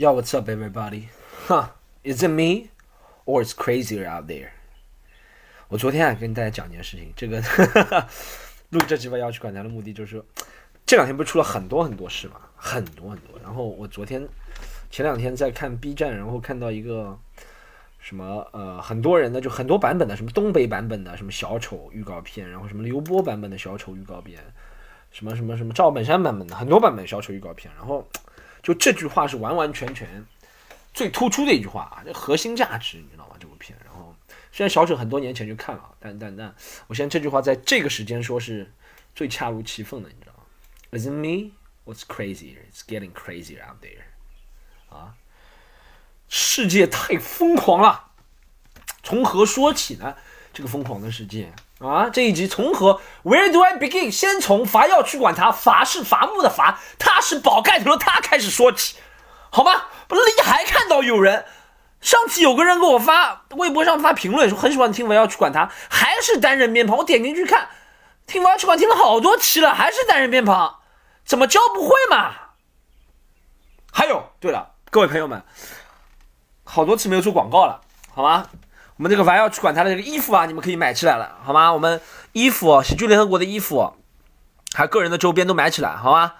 Yo, what's up, everybody? Huh? Is it me, or it's crazier out there? 我昨天啊跟大家讲一件事情，这个 录这集吧要去管他的目的就是，这两天不是出了很多很多事嘛，很多很多。然后我昨天前两天在看 B 站，然后看到一个什么呃很多人的就很多版本的什么东北版本的什么小丑预告片，然后什么刘波版本的小丑预告片，什么什么什么赵本山版本的很多版本小丑预告片，然后。就这句话是完完全全最突出的一句话啊，这核心价值你知道吗？这部片，然后虽然小丑很多年前就看了，但但但，我现在这句话在这个时间说是最恰如其分的，你知道吗？Isn't me? What's crazy? It's getting crazy out there. 啊，世界太疯狂了，从何说起呢？这个疯狂的世界啊！这一集从何？Where do I begin？先从伐要去管他，伐是伐木的伐，他是宝盖头的他开始说起，好吗？不是，你还看到有人，上次有个人给我发微博上发评论说很喜欢听我要去管他，还是单人边旁。我点进去看，听我要去管听了好多期了，还是单人边旁，怎么教不会嘛？还有，对了，各位朋友们，好多次没有做广告了，好吗？我们这个凡要去管他的这个衣服啊，你们可以买起来了，好吗？我们衣服，喜剧联合国的衣服，还有个人的周边都买起来，好吗？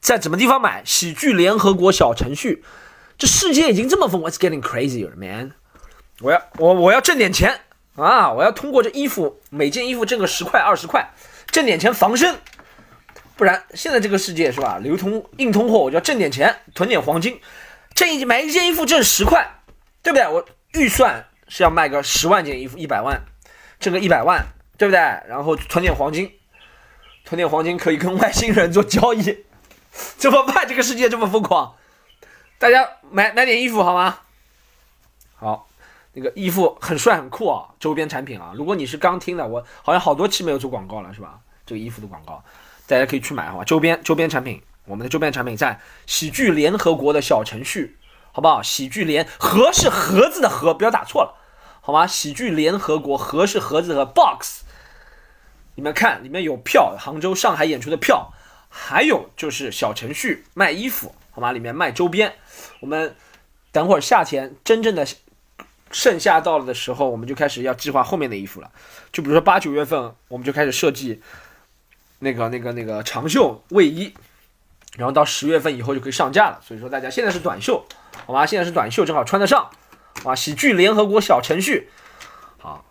在什么地方买？喜剧联合国小程序。这世界已经这么疯，It's getting crazier, man！我要我我要挣点钱啊！我要通过这衣服，每件衣服挣个十块二十块，挣点钱防身。不然现在这个世界是吧？流通硬通货，我就要挣点钱，囤点黄金，挣一买一件衣服挣十块，对不对？我预算。是要卖个十万件衣服，一百万，挣个一百万，对不对？然后囤点黄金，囤点黄金可以跟外星人做交易，怎么办？这个世界这么疯狂，大家买买点衣服好吗？好，那个衣服很帅很酷啊，周边产品啊。如果你是刚听的，我好像好多期没有做广告了，是吧？这个衣服的广告，大家可以去买哈。周边周边产品，我们的周边产品在喜剧联合国的小程序，好不好？喜剧联盒是盒子的盒，不要打错了。好吗？喜剧联合国盒是盒子和 box，你们看里面有票，杭州、上海演出的票，还有就是小程序卖衣服，好吗？里面卖周边。我们等会儿夏天真正的盛夏到了的时候，我们就开始要计划后面的衣服了。就比如说八九月份，我们就开始设计那个、那个、那个长袖卫衣，然后到十月份以后就可以上架了。所以说大家现在是短袖，好吗？现在是短袖，正好穿得上。啊，喜剧联合国小程序，好，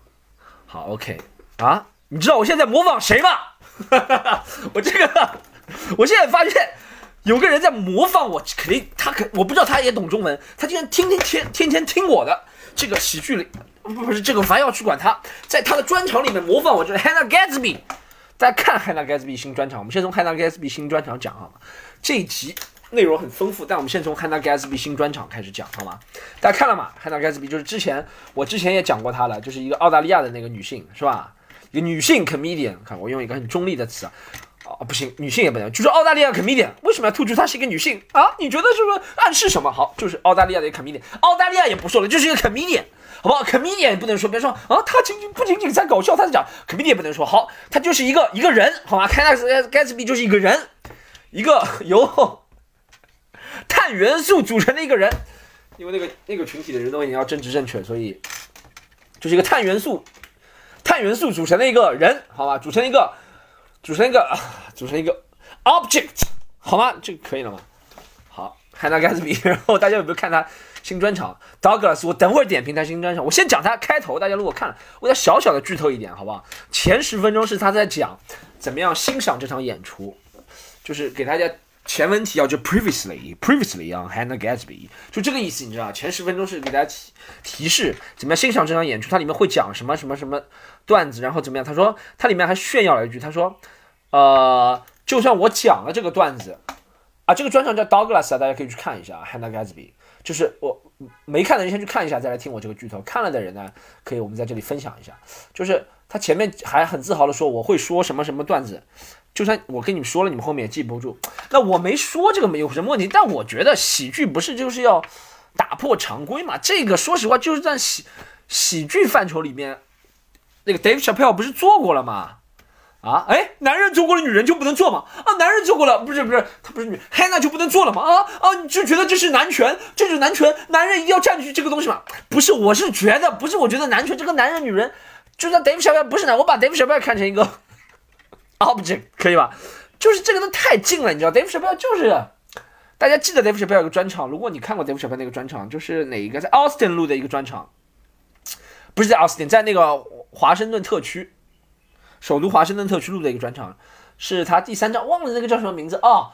好，OK，啊，你知道我现在模仿谁吗？我这个，我现在发现有个人在模仿我，肯定他肯，我不知道他也懂中文，他竟然天天天天天听我的这个喜剧里，不不是这个，凡要去管他，在他的专场里面模仿我，就是 Hannah Gatsby，大家看 Hannah Gatsby 新专场，我们先从 Hannah Gatsby 新专场讲好吗？这一集。内容很丰富，但我们先从 Hannah Gatsby 新专场开始讲，好吗？大家看了吗？Hannah Gatsby 就是之前我之前也讲过她了，就是一个澳大利亚的那个女性，是吧？一个女性 comedian，看我用一个很中立的词啊，啊不行，女性也不能，就是澳大利亚 comedian，为什么要突出她是一个女性啊？你觉得是不是暗示什么？好，就是澳大利亚的一个 comedian，澳大利亚也不说了，就是一个 comedian，好不好？comedian 也不能说，别说啊，他仅仅不仅仅在搞笑，他在讲 comedian 也不能说，好，他就是一个一个人，好吗？Hannah Gatsby 就是一个人，一个由。碳元素组成的一个人，因为那个那个群体的人都已经要争执正确，所以就是一个碳元素，碳元素组成的一个人，好吧，组成一个，组成一个，组成一个 object，好吗？这个可以了吗？好，Hannah Gatsby，然后大家有没有看他新专场？Douglas，我等会儿点评他新专场，我先讲他开头，大家如果看了，我再小小的剧透一点，好不好？前十分钟是他在讲怎么样欣赏这场演出，就是给大家。前文提要就 previously previously on Hannah Gatsby，就这个意思，你知道？前十分钟是给大家提提示怎么样欣赏这场演出，它里面会讲什么什么什么段子，然后怎么样？他说它里面还炫耀了一句，他说，呃，就算我讲了这个段子啊，这个专场叫 Douglas 啊，大家可以去看一下 Hannah Gatsby，就是我没看的人先去看一下，再来听我这个剧透。看了的人呢，可以我们在这里分享一下，就是他前面还很自豪的说我会说什么什么段子。就算我跟你们说了，你们后面也记不住。那我没说这个没有什么问题，但我觉得喜剧不是就是要打破常规嘛？这个说实话就是在喜喜剧范畴里面，那个 Dave Chappelle 不是做过了吗？啊，哎，男人做过了，女人就不能做吗？啊，男人做过了，不是不是，他不是女，Hannah 就不能做了吗？啊啊，你就觉得这是男权，这是男权，男人一定要占据这个东西吗？不是，我是觉得，不是，我觉得男权这个男人女人，就算 Dave 小贝不是男，我把 Dave 小贝看成一个 object 可以吧？就是这个都太近了，你知道，Dave Shapell 就是，大家记得 Dave Shapell 有个专场，如果你看过 Dave Shapell 那个专场，就是哪一个在 Austin 录的一个专场，不是在 Austin，在那个华盛顿特区。首都华盛顿特区录的一个专场，是他第三张，忘了那个叫什么名字哦，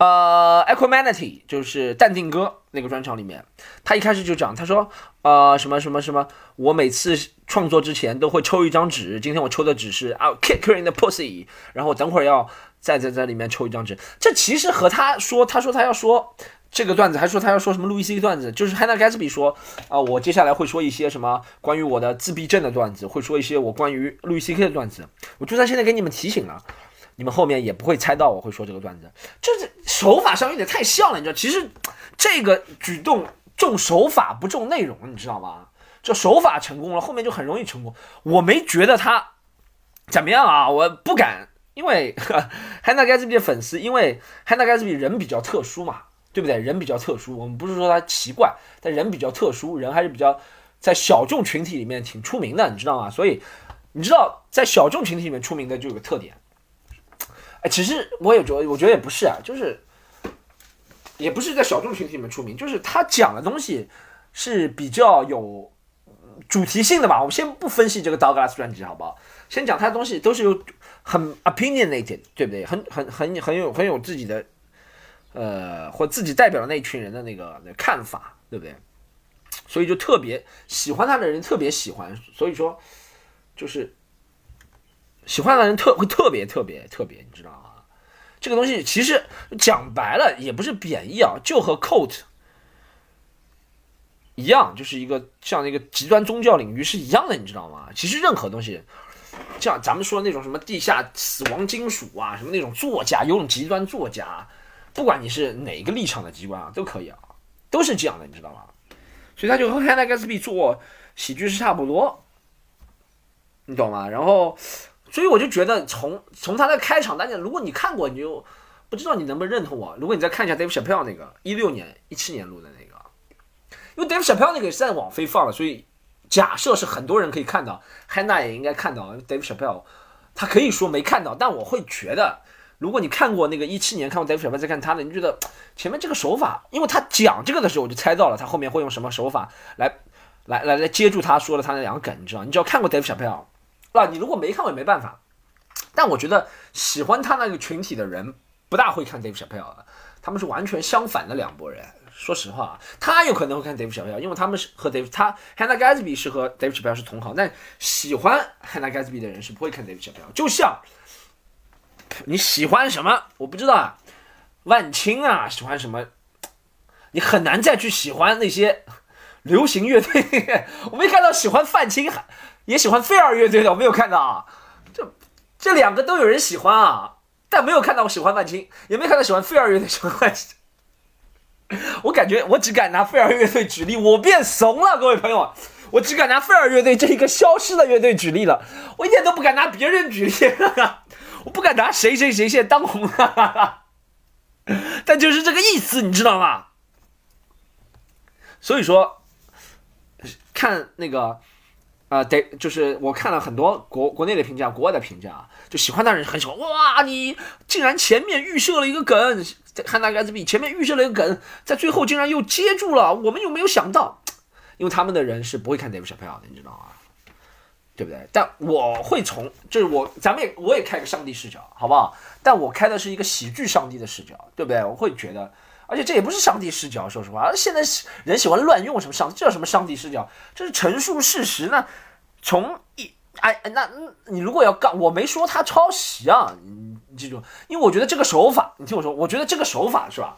呃，Equanimity，就是淡定哥那个专场里面，他一开始就讲，他说，呃，什么什么什么，我每次创作之前都会抽一张纸，今天我抽的纸是 I'll kick her in the pussy，然后我等会儿要再在在里面抽一张纸，这其实和他说，他说他要说。这个段子还说他要说什么路易 C 段子，就是 Hannah Gatsby 说啊，我接下来会说一些什么关于我的自闭症的段子，会说一些我关于路易 C K 的段子。我就算现在给你们提醒了，你们后面也不会猜到我会说这个段子。就是手法上有点太像了，你知道？其实这个举动重手法不重内容，你知道吗？就手法成功了，后面就很容易成功。我没觉得他怎么样啊，我不敢，因为 Hannah Gatsby 的粉丝，因为 Hannah Gatsby 人比较特殊嘛。对不对？人比较特殊，我们不是说他奇怪，但人比较特殊，人还是比较在小众群体里面挺出名的，你知道吗？所以你知道在小众群体里面出名的就有个特点，哎，其实我也觉得，我觉得也不是啊，就是也不是在小众群体里面出名，就是他讲的东西是比较有主题性的吧。我们先不分析这个 Douglas 专辑好不好？先讲他的东西都是有很 opinionated，对不对？很很很很有很有自己的。呃，或自己代表的那一群人的那个那看法，对不对？所以就特别喜欢他的人特别喜欢，所以说就是喜欢的人特会特别特别特别，你知道吗？这个东西其实讲白了也不是贬义啊，就和 cult 一样，就是一个像那个极端宗教领域是一样的，你知道吗？其实任何东西，像咱们说那种什么地下死亡金属啊，什么那种作家，有种极端作家。不管你是哪个立场的机关啊，都可以啊，都是这样的，你知道吗？所以他就和 Hannah Gatsby 做喜剧是差不多，你懂吗？然后，所以我就觉得从从他的开场，大家如果你看过，你就不知道你能不能认同我。如果你再看一下 Dave Chappelle 那个一六年、一七年录的那个，因为 Dave Chappelle 那个是在网飞放了，所以假设是很多人可以看到，Hannah 也应该看到。Dave Chappelle 他可以说没看到，但我会觉得。如果你看过那个一七年看过 Dave Chappelle 再看他的，你觉得前面这个手法，因为他讲这个的时候，我就猜到了他后面会用什么手法来，来来来接住他说的他那两个梗，你知道？你只要看过 Dave Chappelle，那，你如果没看过也没办法。但我觉得喜欢他那个群体的人不大会看 Dave Chappelle，的他们是完全相反的两拨人。说实话啊，他有可能会看 Dave Chappelle，因为他们是和 Dave 他 Hannah Gatsby 是和 Dave Chappelle 是同行，但喜欢 Hannah Gatsby 的人是不会看 Dave Chappelle，就像。你喜欢什么？我不知道啊，万青啊，喜欢什么？你很难再去喜欢那些流行乐队。我没看到喜欢范青，也喜欢飞儿乐队的，我没有看到啊。这这两个都有人喜欢啊，但没有看到我喜欢范青，也没看到喜欢飞儿乐队喜欢范青。我感觉我只敢拿飞儿乐队举例，我变怂了，各位朋友，我只敢拿飞儿乐队这一个消失的乐队举例了，我一点都不敢拿别人举例。我不敢拿谁谁谁现在当红了，但就是这个意思，你知道吗？所以说，看那个，啊，得就是我看了很多国国内的评价，国外的评价，就喜欢的人很喜欢。哇，你竟然前面预设了一个梗，看那个 SB 前面预设了一个梗，在最后竟然又接住了，我们又没有想到，因为他们的人是不会看 Dave chappell 的，你知道吗？对不对？但我会从，就是我，咱们也我也开个上帝视角，好不好？但我开的是一个喜剧上帝的视角，对不对？我会觉得，而且这也不是上帝视角，说实话。现在人喜欢乱用什么上，这叫什么上帝视角？这是陈述事实呢。从一哎，那你如果要告，我没说他抄袭啊，你你记住，因为我觉得这个手法，你听我说，我觉得这个手法是吧，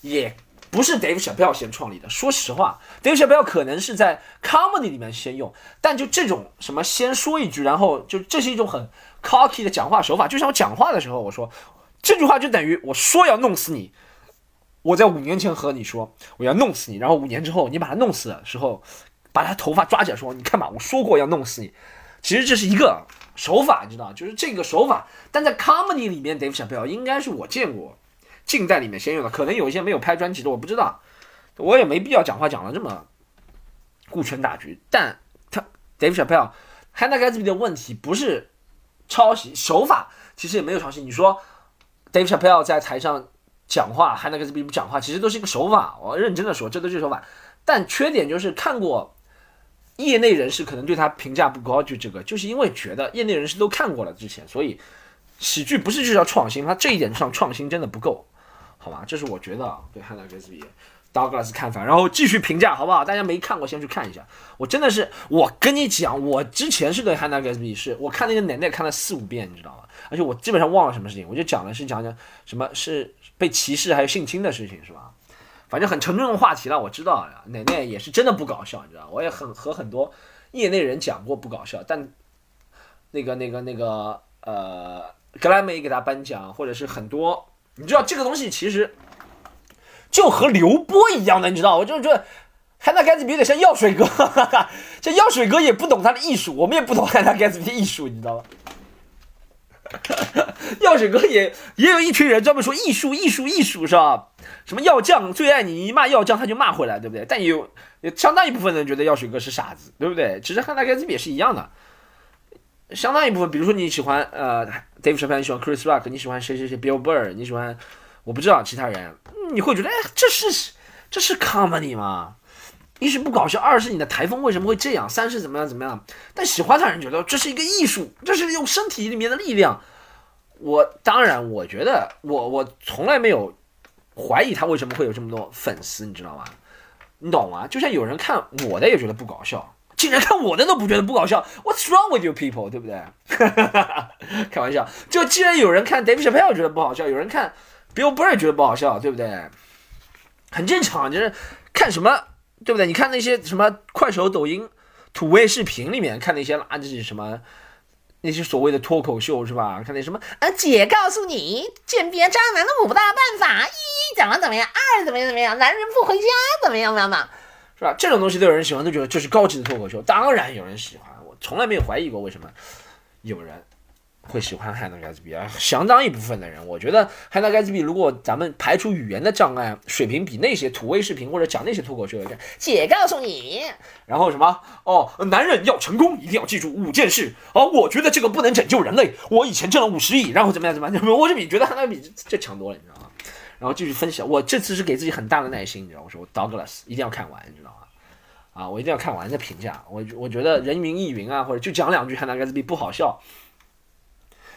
也。不是 Dave Chappelle 先创立的。说实话，Dave Chappelle 可能是在 comedy 里面先用，但就这种什么先说一句，然后就这是一种很 cocky 的讲话手法。就像我讲话的时候，我说这句话就等于我说要弄死你。我在五年前和你说我要弄死你，然后五年之后你把他弄死的时候，把他头发抓起来说你看吧，我说过要弄死你。其实这是一个手法，你知道，就是这个手法。但在 comedy 里面，Dave Chappelle 应该是我见过近代里面先用的，可能有一些没有拍专辑的，我不知道，我也没必要讲话讲的这么顾全大局。但他 Dave Chappelle Hannah Gatsby 的问题不是抄袭手法，其实也没有抄袭。你说 Dave Chappelle 在台上讲话，Hannah Gatsby 不讲话，其实都是一个手法。我认真的说，这都是手法。但缺点就是看过。业内人士可能对他评价不高，就这个，就是因为觉得业内人士都看过了之前，所以喜剧不是就是要创新，他这一点上创新真的不够，好吧？这是我觉得对汉娜·格斯比、道格拉斯看法，然后继续评价，好不好？大家没看过先去看一下。我真的是，我跟你讲，我之前是对汉娜·格斯比是我看那个奶奶看了四五遍，你知道吗？而且我基本上忘了什么事情，我就讲的是讲讲什么是被歧视还有性侵的事情，是吧？反正很沉重的话题了，我知道，奶奶也是真的不搞笑，你知道，我也很和很多业内人讲过不搞笑，但那个那个那个呃，格莱美给他颁奖，或者是很多，你知道这个东西其实就和刘波一样的，你知道，我就觉得汉娜盖茨比有点像药水哥，这药水哥也不懂他的艺术，我们也不懂汉娜盖茨比的艺术，你知道吗？哈哈药水哥也也有一群人专门说艺术艺术艺术是吧？什么药匠最爱你，一骂药匠他就骂回来，对不对？但也有相当一部分人觉得药水哥是傻子，对不对？其实汉娜盖茨比也是一样的，相当一部分，比如说你喜欢呃 Dave c h a p p e l l 你喜欢 Chris Rock，你喜欢谁谁谁 Bill Burr，你喜欢我不知道其他人，你会觉得哎，这是这是 comedy 吗？一是不搞笑，二是你的台风为什么会这样？三是怎么样怎么样？但喜欢他人觉得这是一个艺术，这是用身体里面的力量。我当然，我觉得我我从来没有怀疑他为什么会有这么多粉丝，你知道吗？你懂吗？就像有人看我的也觉得不搞笑，竟然看我的都不觉得不搞笑，What's wrong with you people？对不对？开玩笑，就既然有人看 David Chappelle 觉得不好笑，有人看 Bill Burr 觉得不好笑，对不对？很正常，就是看什么。对不对？你看那些什么快手、抖音、土味视频里面看那些垃圾什么，那些所谓的脱口秀是吧？看那什么啊，姐告诉你鉴别渣男的五大办法：一怎么怎么样，二怎么样怎么样，男人不回家怎么样怎么样，是吧？这种东西都有人喜欢，都觉得这是高级的脱口秀。当然有人喜欢，我从来没有怀疑过为什么有人。会喜欢汉娜盖茨比啊，相当一部分的人，我觉得汉娜盖茨比，如果咱们排除语言的障碍，水平比那些土味视频或者讲那些脱口秀的，姐告诉你，然后什么？哦，男人要成功一定要记住五件事。哦，我觉得这个不能拯救人类，我以前挣了五十亿，然后怎么样怎么样，我就比觉得汉娜比这强多了，你知道吗？然后继续分析，我这次是给自己很大的耐心，你知道，我说我 Douglas 一定要看完，你知道吗？啊，我一定要看完再评价，我我觉得人云亦云啊，或者就讲两句汉娜盖茨比不好笑。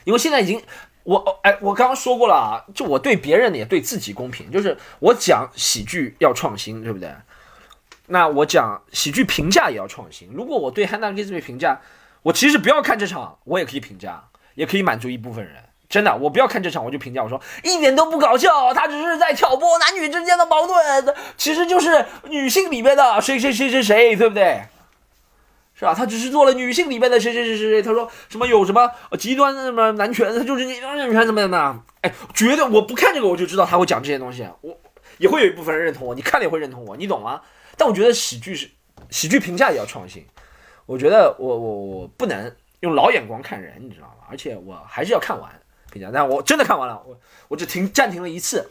因为现在已经，我哎，我刚刚说过了啊，就我对别人也对自己公平，就是我讲喜剧要创新，对不对？那我讲喜剧评价也要创新。如果我对汉娜·盖茨比评价，我其实不要看这场，我也可以评价，也可以满足一部分人。真的，我不要看这场，我就评价，我说一点都不搞笑，他只是在挑拨男女之间的矛盾，其实就是女性里面的谁谁谁谁谁，对不对？是吧？他只是做了女性里面的谁谁谁谁谁。他说什么有什么极端的什么男权，他就是极端男权怎么样的？哎，绝对我不看这个我就知道他会讲这些东西。我也会有一部分人认同我，你看了也会认同我，你懂吗？但我觉得喜剧是喜剧评价也要创新。我觉得我我我不能用老眼光看人，你知道吗？而且我还是要看完评价。但我真的看完了，我我只停暂停了一次，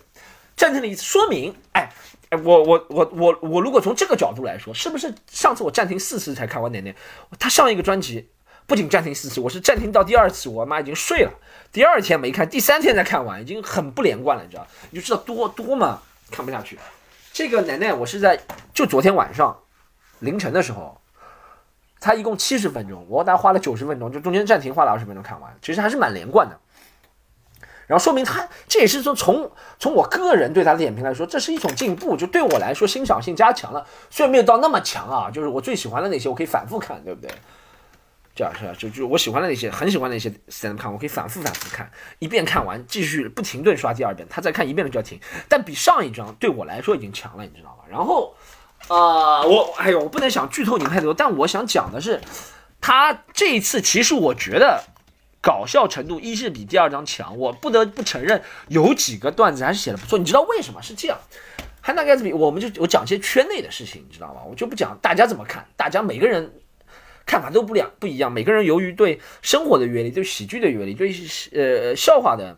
暂停了一次，说明哎。哎，我我我我我如果从这个角度来说，是不是上次我暂停四次才看完奶奶？他上一个专辑不仅暂停四次，我是暂停到第二次，我妈已经睡了，第二天没看，第三天才看完，已经很不连贯了，你知道？你就知道多多嘛，看不下去。这个奶奶，我是在就昨天晚上凌晨的时候，他一共七十分钟，我大概花了九十分钟，就中间暂停花了二十分钟看完，其实还是蛮连贯的。然后说明他这也是说从从我个人对他的点评来说，这是一种进步，就对我来说欣赏性加强了。虽然没有到那么强啊，就是我最喜欢的那些，我可以反复看，对不对？这样是吧？就就我喜欢的那些，很喜欢的那些 stand 看，我可以反复反复看，一遍看完，继续不停顿刷第二遍。他再看一遍了就要停，但比上一章对我来说已经强了，你知道吧？然后，呃，我哎呦，我不能想剧透你太多，但我想讲的是，他这一次其实我觉得。搞笑程度一是比第二章强，我不得不承认有几个段子还是写的不错。你知道为什么是这样？汉娜盖茨比，我们就我讲些圈内的事情，你知道吗？我就不讲大家怎么看，大家每个人看法都不两不一样。每个人由于对生活的阅历、对喜剧的阅历、对呃笑话的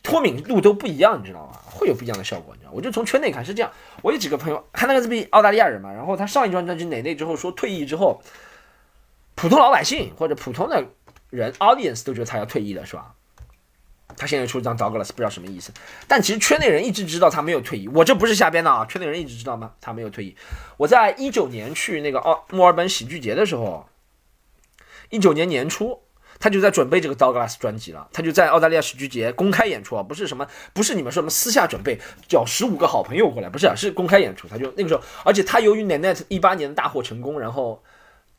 脱敏度都不一样，你知道吗？会有不一样的效果，你知道？我就从圈内看是这样。我有几个朋友，汉娜盖茨比澳大利亚人嘛，然后他上一张专辑哪内之后说退役之后，普通老百姓或者普通的人 audience 都觉得他要退役了，是吧？他现在出一张 Douglas，不知道什么意思。但其实圈内人一直知道他没有退役，我这不是瞎编的啊！圈内人一直知道吗？他没有退役。我在一九年去那个澳墨尔本喜剧节的时候，一九年年初，他就在准备这个 Douglas 专辑了。他就在澳大利亚喜剧节公开演出啊，不是什么，不是你们说什么私下准备，叫十五个好朋友过来，不是，是公开演出。他就那个时候，而且他由于 Nannet 一八年大获成功，然后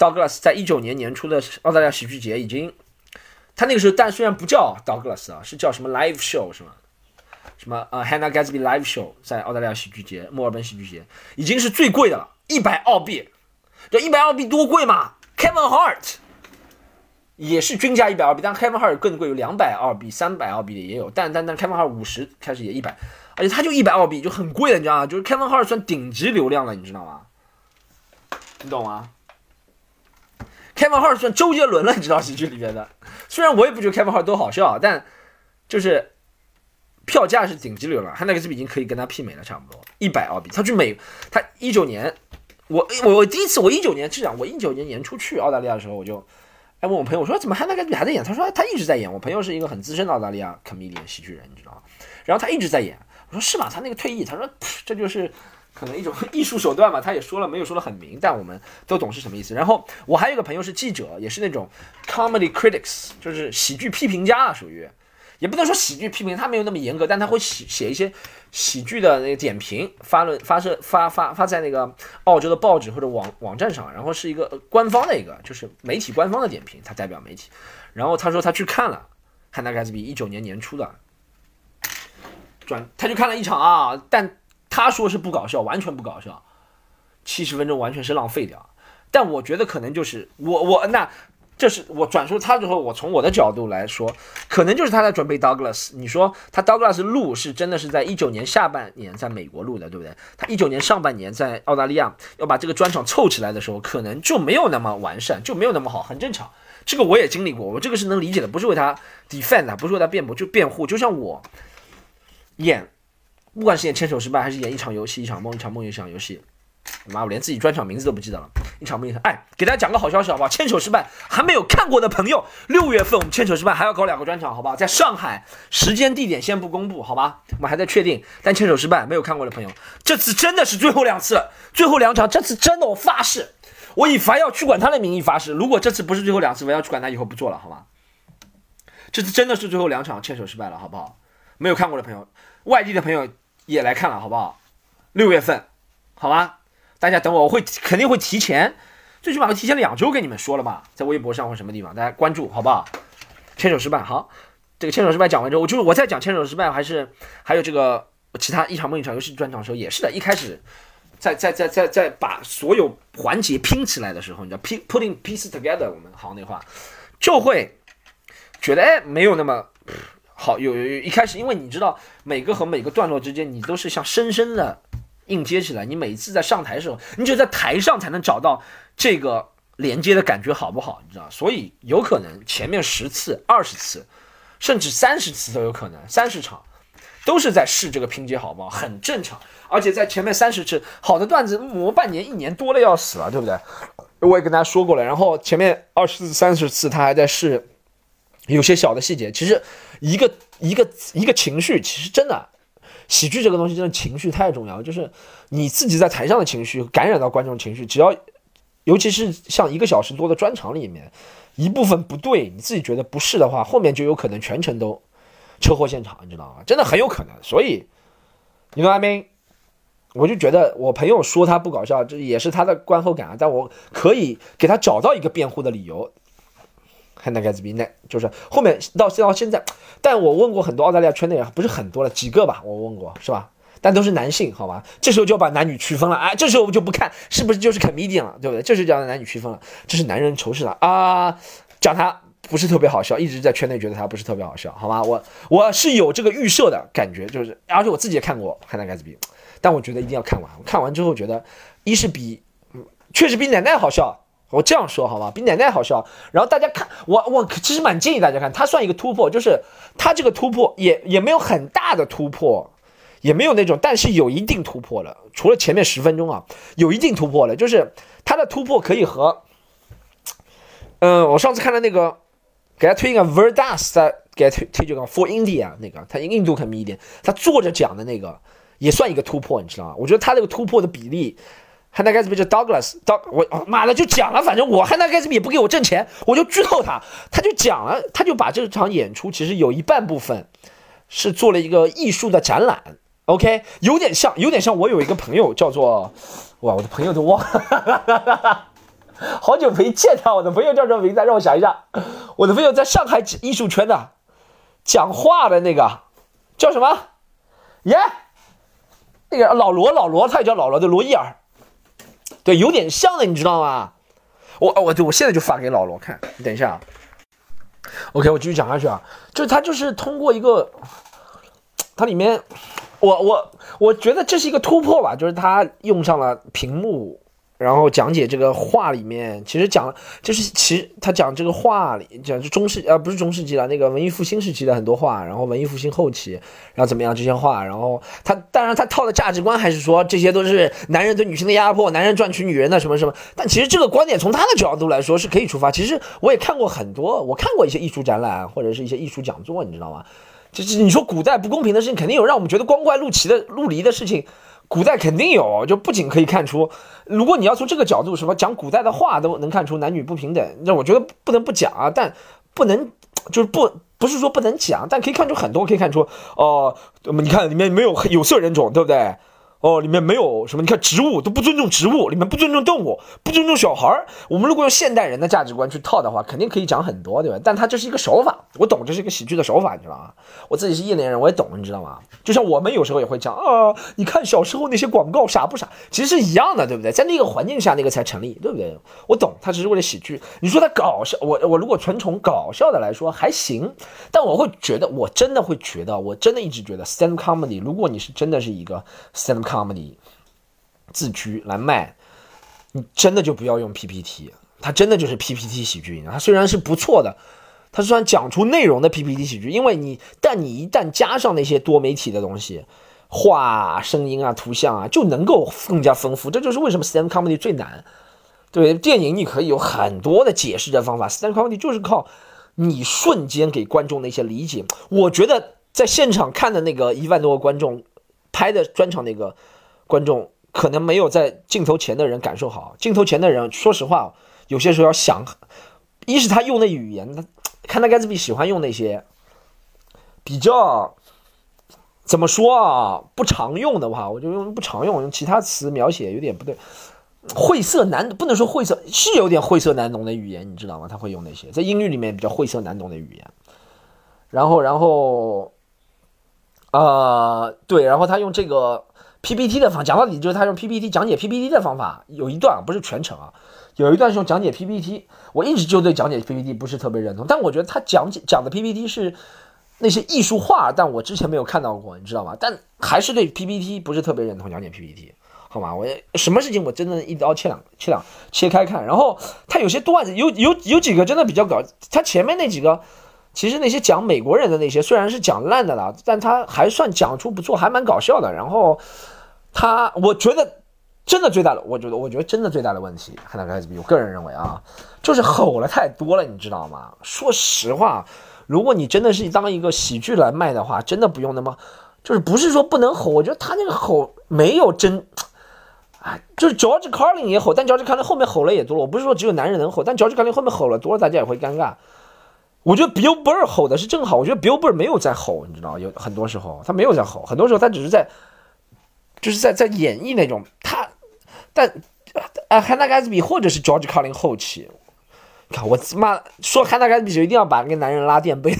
Douglas 在一九年年初的澳大利亚喜剧节已经。他那个时候，但虽然不叫 Douglas 啊，是叫什么 Live Show 是吗？什么呃 Hannah Gatsby Live Show 在澳大利亚喜剧节，墨尔本喜剧节已经是最贵的了，一百澳币。这一百澳币多贵嘛？Kevin Hart 也是均价一百澳币，但 Kevin Hart 更贵，有两百澳币、三百澳币的也有。但但但 Kevin Hart 五十开始也一百，而且他就一百澳币就很贵了，你知道吗？就是 Kevin Hart 算顶级流量了，你知道吗？你懂吗？Kevin Hart 算周杰伦了，你知道喜剧里面的。虽然我也不觉得 Kevin Hart 多好笑，但就是票价是顶级流量，他那个是已经可以跟他媲美了，差不多一百澳币。他去美，他一九年，我我我第一次我一九年是讲我一九年年初去澳大利亚的时候，我就哎问我朋友我说怎么还那个还在演？他说他一直在演。我朋友是一个很资深的澳大利亚 comedian 喜剧人，你知道吗？然后他一直在演。我说是吗？他那个退役，他说 这就是。可能一种 艺术手段嘛，他也说了，没有说的很明，但我们都懂是什么意思。然后我还有一个朋友是记者，也是那种 comedy critics，就是喜剧批评家啊，属于，也不能说喜剧批评，他没有那么严格，但他会写写一些喜剧的那个点评，发了发射发发发在那个澳洲的报纸或者网网站上，然后是一个官方的一个，就是媒体官方的点评，他代表媒体。然后他说他去看了《汉娜盖茨比》一九年年初的转，他就看了一场啊，但。他说是不搞笑，完全不搞笑，七十分钟完全是浪费掉。但我觉得可能就是我我那这是我转述他之后，我从我的角度来说，可能就是他在准备 Douglas。你说他 Douglas 录是真的是在一九年下半年在美国录的，对不对？他一九年上半年在澳大利亚要把这个专场凑起来的时候，可能就没有那么完善，就没有那么好，很正常。这个我也经历过，我这个是能理解的，不是为他 defend，啊不是为他辩驳，就辩护。就像我演。不管是演牵手失败，还是演一场游戏、一场梦、一场梦、一场游戏，妈，我连自己专场名字都不记得了。一场梦，一场哎，给大家讲个好消息好不好？牵手失败还没有看过的朋友，六月份我们牵手失败还要搞两个专场，好不好？在上海，时间地点先不公布，好吧？我们还在确定。但牵手失败没有看过的朋友，这次真的是最后两次，最后两场，这次真的我发誓，我以凡要去管他的名义发誓，如果这次不是最后两次，我要去管他以后不做了，好吗？这次真的是最后两场牵手失败了，好不好？没有看过的朋友，外地的朋友。也来看了，好不好？六月份，好吧，大家等我，我会肯定会提前，最起码会提前两周跟你们说了吧，在微博上或什么地方，大家关注，好不好？牵手失败，好，这个牵手失败讲完之后，我就是我在讲牵手失败，还是还有这个其他一场梦一场游戏专场的时候，也是的，一开始在在在在在把所有环节拼起来的时候，你知道拼 putting pieces together，我们好那话，就会觉得哎，没有那么。好，有有有，一开始，因为你知道每个和每个段落之间，你都是像深深的硬接起来。你每次在上台的时候，你只有在台上才能找到这个连接的感觉好不好？你知道，所以有可能前面十次、二十次，甚至三十次都有可能，三十场都是在试这个拼接好不好，很正常。而且在前面三十次好的段子磨半年、一年多了要死了，对不对？我也跟大家说过了。然后前面二十次、三十次他还在试。有些小的细节，其实一个一个一个情绪，其实真的喜剧这个东西，真的情绪太重要。就是你自己在台上的情绪感染到观众情绪，只要尤其是像一个小时多的专场里面，一部分不对，你自己觉得不是的话，后面就有可能全程都车祸现场，你知道吗？真的很有可能。所以你懂阿明，我就觉得我朋友说他不搞笑，这也是他的观后感啊。但我可以给他找到一个辩护的理由。汉娜盖茨比那就是后面到到现在，但我问过很多澳大利亚圈内人，不是很多了，几个吧，我问过是吧？但都是男性，好吧？这时候就要把男女区分了，哎，这时候我就不看是不是就是 comedian 了，对不对？这是叫男女区分了，这是男人仇视了啊！讲他不是特别好笑，一直在圈内觉得他不是特别好笑，好吧？我我是有这个预设的感觉，就是而且我自己也看过汉娜盖茨比，但我觉得一定要看完，看完之后觉得一是比，确实比奶奶好笑。我这样说好吧？比奶奶好笑。然后大家看我，我其实蛮建议大家看，它算一个突破，就是它这个突破也也没有很大的突破，也没有那种，但是有一定突破了。除了前面十分钟啊，有一定突破了，就是它的突破可以和，嗯，我上次看的那个，给他推一个 Verdas 的，给他推推这个 For India 那个，他印度肯迷一点，他坐着讲的那个也算一个突破，你知道吗？我觉得他这个突破的比例。汉娜盖茨比叫 Douglas，Doug 我妈的就讲了，反正我汉娜盖茨比也不给我挣钱，我就剧透他，他就讲了，他就把这场演出其实有一半部分是做了一个艺术的展览，OK，有点像，有点像我有一个朋友叫做，哇，我的朋友都忘了，好久没见他，我的朋友叫什么名字？让我想一下，我的朋友在上海艺术圈的，讲话的那个叫什么？耶，那个老罗，老罗，他也叫老罗的罗伊尔。对，有点像的，你知道吗？我我我现在就发给老罗看，你等一下啊。OK，我继续讲下去啊，就是他就是通过一个，它里面，我我我觉得这是一个突破吧，就是他用上了屏幕。然后讲解这个画里面，其实讲就是其实他讲这个画里讲是中世呃不是中世纪了，那个文艺复兴时期的很多画，然后文艺复兴后期，然后怎么样这些画，然后他当然他套的价值观还是说这些都是男人对女性的压迫，男人赚取女人的什么什么，但其实这个观点从他的角度来说是可以出发。其实我也看过很多，我看过一些艺术展览或者是一些艺术讲座，你知道吗？就是你说古代不公平的事情，肯定有让我们觉得光怪陆奇的陆离的事情。古代肯定有，就不仅可以看出，如果你要从这个角度什么讲古代的话都能看出男女不平等，那我觉得不能不讲啊，但不能就是不不是说不能讲，但可以看出很多，可以看出哦，你看里面没有有色人种，对不对？哦，里面没有什么，你看植物都不尊重植物，里面不尊重动物，不尊重小孩儿。我们如果用现代人的价值观去套的话，肯定可以讲很多，对吧？但它这是一个手法，我懂，这是一个喜剧的手法，你知道吗？我自己是业内人，我也懂，你知道吗？就像我们有时候也会讲啊，你看小时候那些广告傻不傻？其实是一样的，对不对？在那个环境下，那个才成立，对不对？我懂，它只是为了喜剧。你说它搞笑，我我如果纯从搞笑的来说还行，但我会觉得，我真的会觉得，我真的一直觉得 stand comedy，如果你是真的是一个 stand。Comedy 自居来卖，你真的就不要用 PPT，它真的就是 PPT 喜剧。它虽然是不错的，它虽然讲出内容的 PPT 喜剧，因为你，但你一旦加上那些多媒体的东西，画、声音啊、图像啊，就能够更加丰富。这就是为什么 stand comedy 最难。对电影，你可以有很多的解释的方法，stand comedy 就是靠你瞬间给观众的一些理解。我觉得在现场看的那个一万多个观众。拍的专场那个观众可能没有在镜头前的人感受好。镜头前的人，说实话，有些时候要想，一是他用的语言，他 看他盖茨比喜欢用那些比较怎么说啊，不常用的话，我就用不常用，用其他词描写有点不对。晦涩难，不能说晦涩，是有点晦涩难懂的语言，你知道吗？他会用那些在英语里面比较晦涩难懂的语言，然后，然后。呃，对，然后他用这个 PPT 的方，讲到底就是他用 PPT 讲解 PPT 的方法，有一段不是全程啊，有一段是用讲解 PPT，我一直就对讲解 PPT 不是特别认同，但我觉得他讲解讲的 PPT 是那些艺术画，但我之前没有看到过，你知道吗？但还是对 PPT 不是特别认同讲解 PPT，好吗？我什么事情我真的一刀切两切两切开看，然后他有些段子有有有几个真的比较搞，他前面那几个。其实那些讲美国人的那些虽然是讲烂的了，但他还算讲出不错，还蛮搞笑的。然后他，我觉得真的最大的，我觉得我觉得真的最大的问题，汉娜盖茨比，我个人认为啊，就是吼了太多了，你知道吗？说实话，如果你真的是当一个喜剧来卖的话，真的不用那么，就是不是说不能吼，我觉得他那个吼没有真，哎，就是 George Carlin 也吼，但 George Carlin 后面吼了也多了。我不是说只有男人能吼，但 George Carlin 后面吼了多了，大家也会尴尬。我觉得 Bill Burr 吼的是正好，我觉得 Bill Burr 没有在吼，你知道，有很多时候他没有在吼，很多时候他只是在，就是在在演绎那种他，但啊，Hannah Gatsby 或者是 George Carlin 后期，看我妈说 Hannah Gatsby 就一定要把那个男人拉垫背，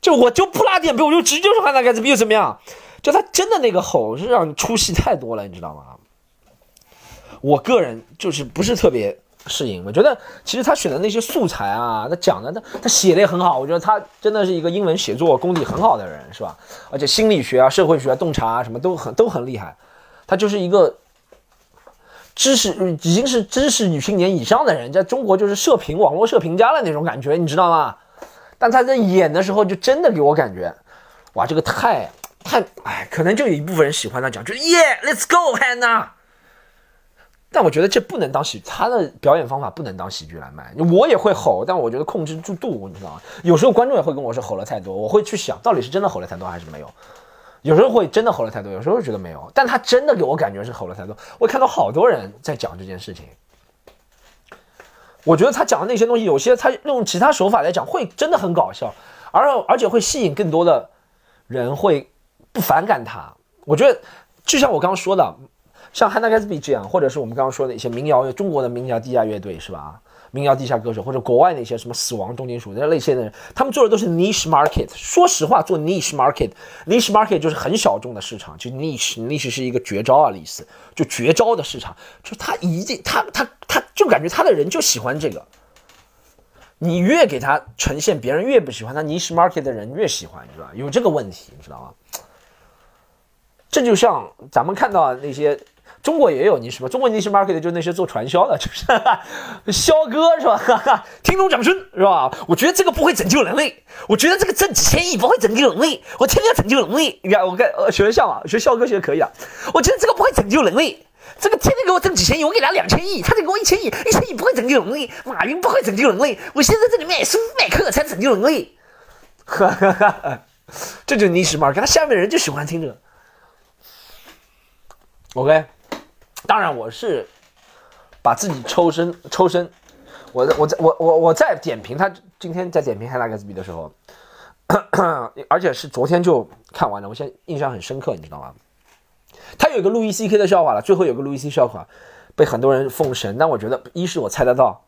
就我就不拉垫背，我就直接说 Hannah Gatsby 又怎么样？就他真的那个吼是让你出戏太多了，你知道吗？我个人就是不是特别。适应，我觉得其实他选的那些素材啊，他讲的他他写的也很好，我觉得他真的是一个英文写作功底很好的人，是吧？而且心理学啊、社会学啊、洞察啊什么都很都很厉害。他就是一个知识已经是知识女青年以上的人，在中国就是社评网络社评家的那种感觉，你知道吗？但他在演的时候，就真的给我感觉，哇，这个太太哎，可能就有一部分人喜欢他讲，就是耶，Let's go Hannah。但我觉得这不能当喜，他的表演方法不能当喜剧来卖。我也会吼，但我觉得控制住度，你知道吗？有时候观众也会跟我说吼了太多，我会去想到底是真的吼了太多还是没有。有时候会真的吼了太多，有时候觉得没有。但他真的给我感觉是吼了太多。我看到好多人在讲这件事情，我觉得他讲的那些东西，有些他用其他手法来讲，会真的很搞笑，而而且会吸引更多的人会不反感他。我觉得就像我刚刚说的。像汉娜·盖茨比这样，或者是我们刚刚说的一些民谣，中国的民谣地下乐队是吧？民谣地下歌手，或者国外那些什么死亡重金属那些的人，他们做的都是 niche market。说实话，做 niche market，niche market 就是很小众的市场，就 niche，niche 是一个绝招啊的意思，就绝招的市场，就他一定他他他就感觉他的人就喜欢这个。你越给他呈现，别人越不喜欢他 niche market 的人越喜欢，是吧？有这个问题，你知道吗？这就像咱们看到那些。中国也有你什么？中国逆市 market 就那些做传销的，就是肖哥是吧？听众掌声是吧？我觉得这个不会拯救人类，我觉得这个挣几千亿不会拯救人类，我天天要拯救人类。你看，我看呃学的像啊，学肖哥学的可以啊。我觉得这个不会拯救人类，这个天天给我挣几千亿，我给他两千亿，他得给我一千亿，一千亿不会拯救人类，马云不会拯救人类，我现在这里卖书卖课才拯救人类。哈哈哈，这就是 niche market，他下面人就喜欢听这个。OK。当然，我是把自己抽身抽身，我我在我我我在点评他今天在点评汉娜·盖茨比的时候，而且是昨天就看完了，我现在印象很深刻，你知道吗？他有一个路易 C K 的笑话了，最后有个路易 C 笑话被很多人奉神，但我觉得一是我猜得到，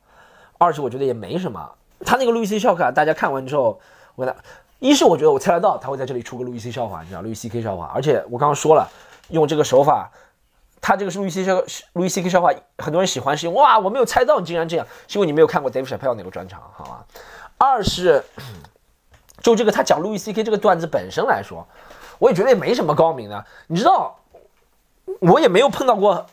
二是我觉得也没什么。他那个路易 C 笑话，大家看完之后，我他一是我觉得我猜得到他会在这里出个路易 C 笑话，你知道路易 C K 笑话，而且我刚刚说了，用这个手法。他这个是路易 C 笑路易 C K 笑话，很多人喜欢，是因为哇，我没有猜到你竟然这样，是因为你没有看过 Dave Chappelle 那个专场，好吧？二是，就这个他讲路易 C K 这个段子本身来说，我也觉得也没什么高明的。你知道，我也没有碰到过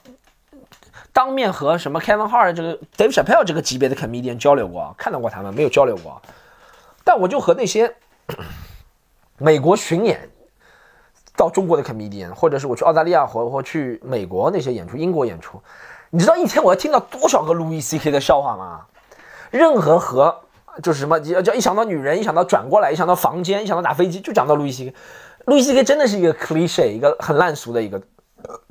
当面和什么 Kevin Hart 这个 Dave Chappelle 这个级别的 comedian 交流过，看到过他们没有交流过，但我就和那些 美国巡演。到中国的 comedian，或者是我去澳大利亚或或去美国那些演出，英国演出，你知道一天我要听到多少个路易 C K 的笑话吗？任何和就是什么，叫一想到女人，一想到转过来，一想到房间，一想到打飞机，就讲到路易 C K。路易 C K 真的是一个 cliche，一个很烂俗的一个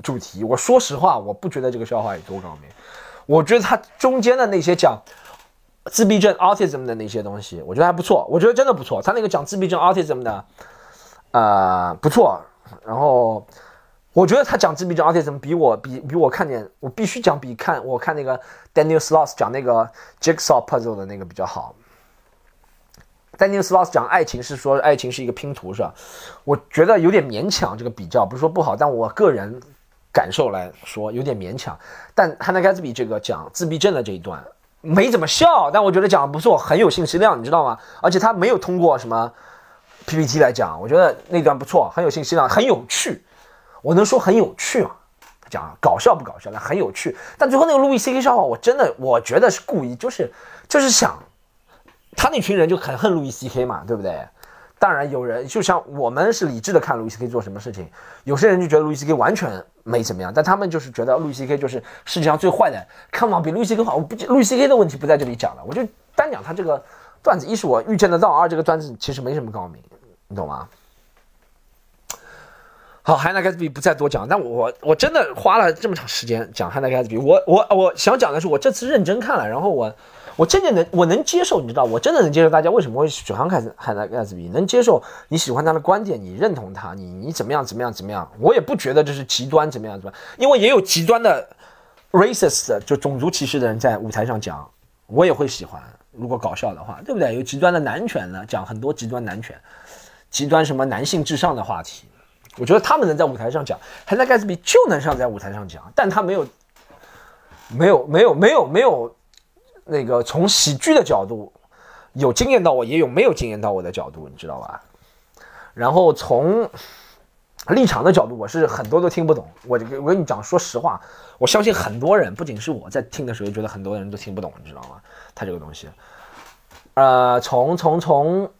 主题。我说实话，我不觉得这个笑话有多高明。我觉得他中间的那些讲自闭症 autism 的那些东西，我觉得还不错。我觉得真的不错。他那个讲自闭症 autism 的，呃，不错。然后，我觉得他讲自闭症 autism 比我比比我看见，我必须讲比看我看那个 Daniel Sloss 讲那个 Jigsaw Puzzle 的那个比较好。Daniel Sloss 讲爱情是说爱情是一个拼图是吧？我觉得有点勉强这个比较，不是说不好，但我个人感受来说有点勉强。但 Hannah Gatsby 这个讲自闭症的这一段没怎么笑，但我觉得讲的不错，很有信息量，你知道吗？而且他没有通过什么。PPT 来讲，我觉得那段不错，很有信息量，很有趣。我能说很有趣吗？他讲搞笑不搞笑？那很有趣。但最后那个路易 C K 笑话，我真的我觉得是故意，就是就是想他那群人就很恨路易 C K 嘛，对不对？当然有人就像我们是理智的看路易 C K 做什么事情，有些人就觉得路易 C K 完全没怎么样，但他们就是觉得路易 C K 就是世界上最坏的。看嘛，比路易 C K 好。我不路易 C K 的问题不在这里讲了，我就单讲他这个段子。一是我预见得到，二这个段子其实没什么高明。你懂吗？好，HANNA Gatsby 不再多讲。但我我真的花了这么长时间讲 HANNA Gatsby。我我我想讲的是，我这次认真看了，然后我我真的能我能接受，你知道，我真的能接受大家为什么会喜欢看 Hannah Gatsby，能接受你喜欢他的观点，你认同他，你你怎么样怎么样怎么样。我也不觉得这是极端怎么样怎么样，因为也有极端的 racist 就种族歧视的人在舞台上讲，我也会喜欢。如果搞笑的话，对不对？有极端的男权呢，讲很多极端男权。极端什么男性至上的话题，我觉得他们能在舞台上讲，汉娜·盖茨比就能上在舞台上讲，但他没有，没有，没有，没有，没有那个从喜剧的角度有惊艳到我，也有没有惊艳到我的角度，你知道吧？然后从立场的角度，我是很多都听不懂。我我跟你讲，说实话，我相信很多人，不仅是我在听的时候，觉得很多人都听不懂，你知道吗？他这个东西，呃，从从从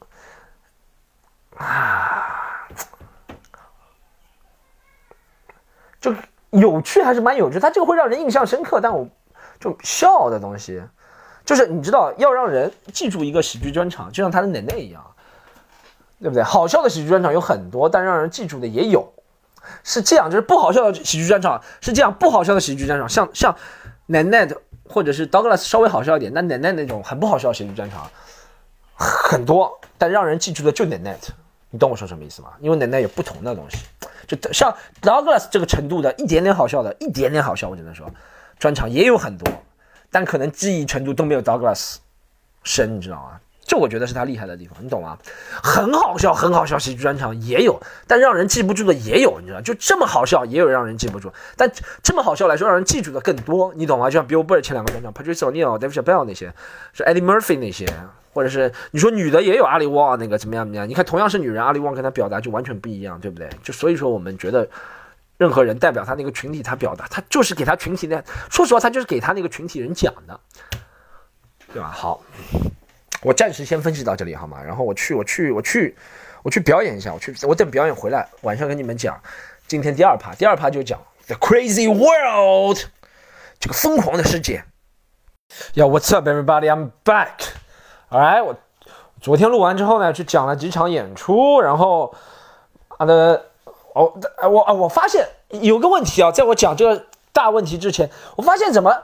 啊，就有趣还是蛮有趣，他这个会让人印象深刻。但我就笑的东西，就是你知道，要让人记住一个喜剧专场，就像他的奶奶一样。对不对？好笑的喜剧专场有很多，但让人记住的也有，是这样。就是不好笑的喜剧专场是这样，不好笑的喜剧专场，像像奶奶的或者是 Douglas 稍微好笑一点，那奶奶那种很不好笑的喜剧专场很多，但让人记住的就奶奶。你懂我说什么意思吗？因为奶奶有不同的东西，就像 Douglas 这个程度的一点点好笑的，一点点好笑，我只能说专场也有很多，但可能记忆程度都没有 Douglas 深，你知道吗？这我觉得是他厉害的地方，你懂吗？很好笑，很好笑，喜剧专场也有，但让人记不住的也有，你知道？就这么好笑，也有让人记不住，但这么好笑来说，让人记住的更多，你懂吗？就像 Bill Burr 前两个专场，Patrice O'Neill、Dave Chappelle 那些，是 Eddie Murphy 那些，或者是你说女的也有阿里旺那个怎么样怎么样？你看同样是女人，阿里旺跟她表达就完全不一样，对不对？就所以说我们觉得，任何人代表他那个群体，他表达他就是给他群体的，说实话，他就是给他那个群体人讲的，对吧？好。我暂时先分析到这里好吗？然后我去，我去，我去，我去表演一下。我去，我等表演回来，晚上跟你们讲。今天第二趴，第二趴就讲 The Crazy World，这个疯狂的世界。Yeah, what's up, everybody? I'm back. 哎我昨天录完之后呢，去讲了几场演出，然后啊的，哦，我啊，我发现有个问题啊，在我讲这个大问题之前，我发现怎么？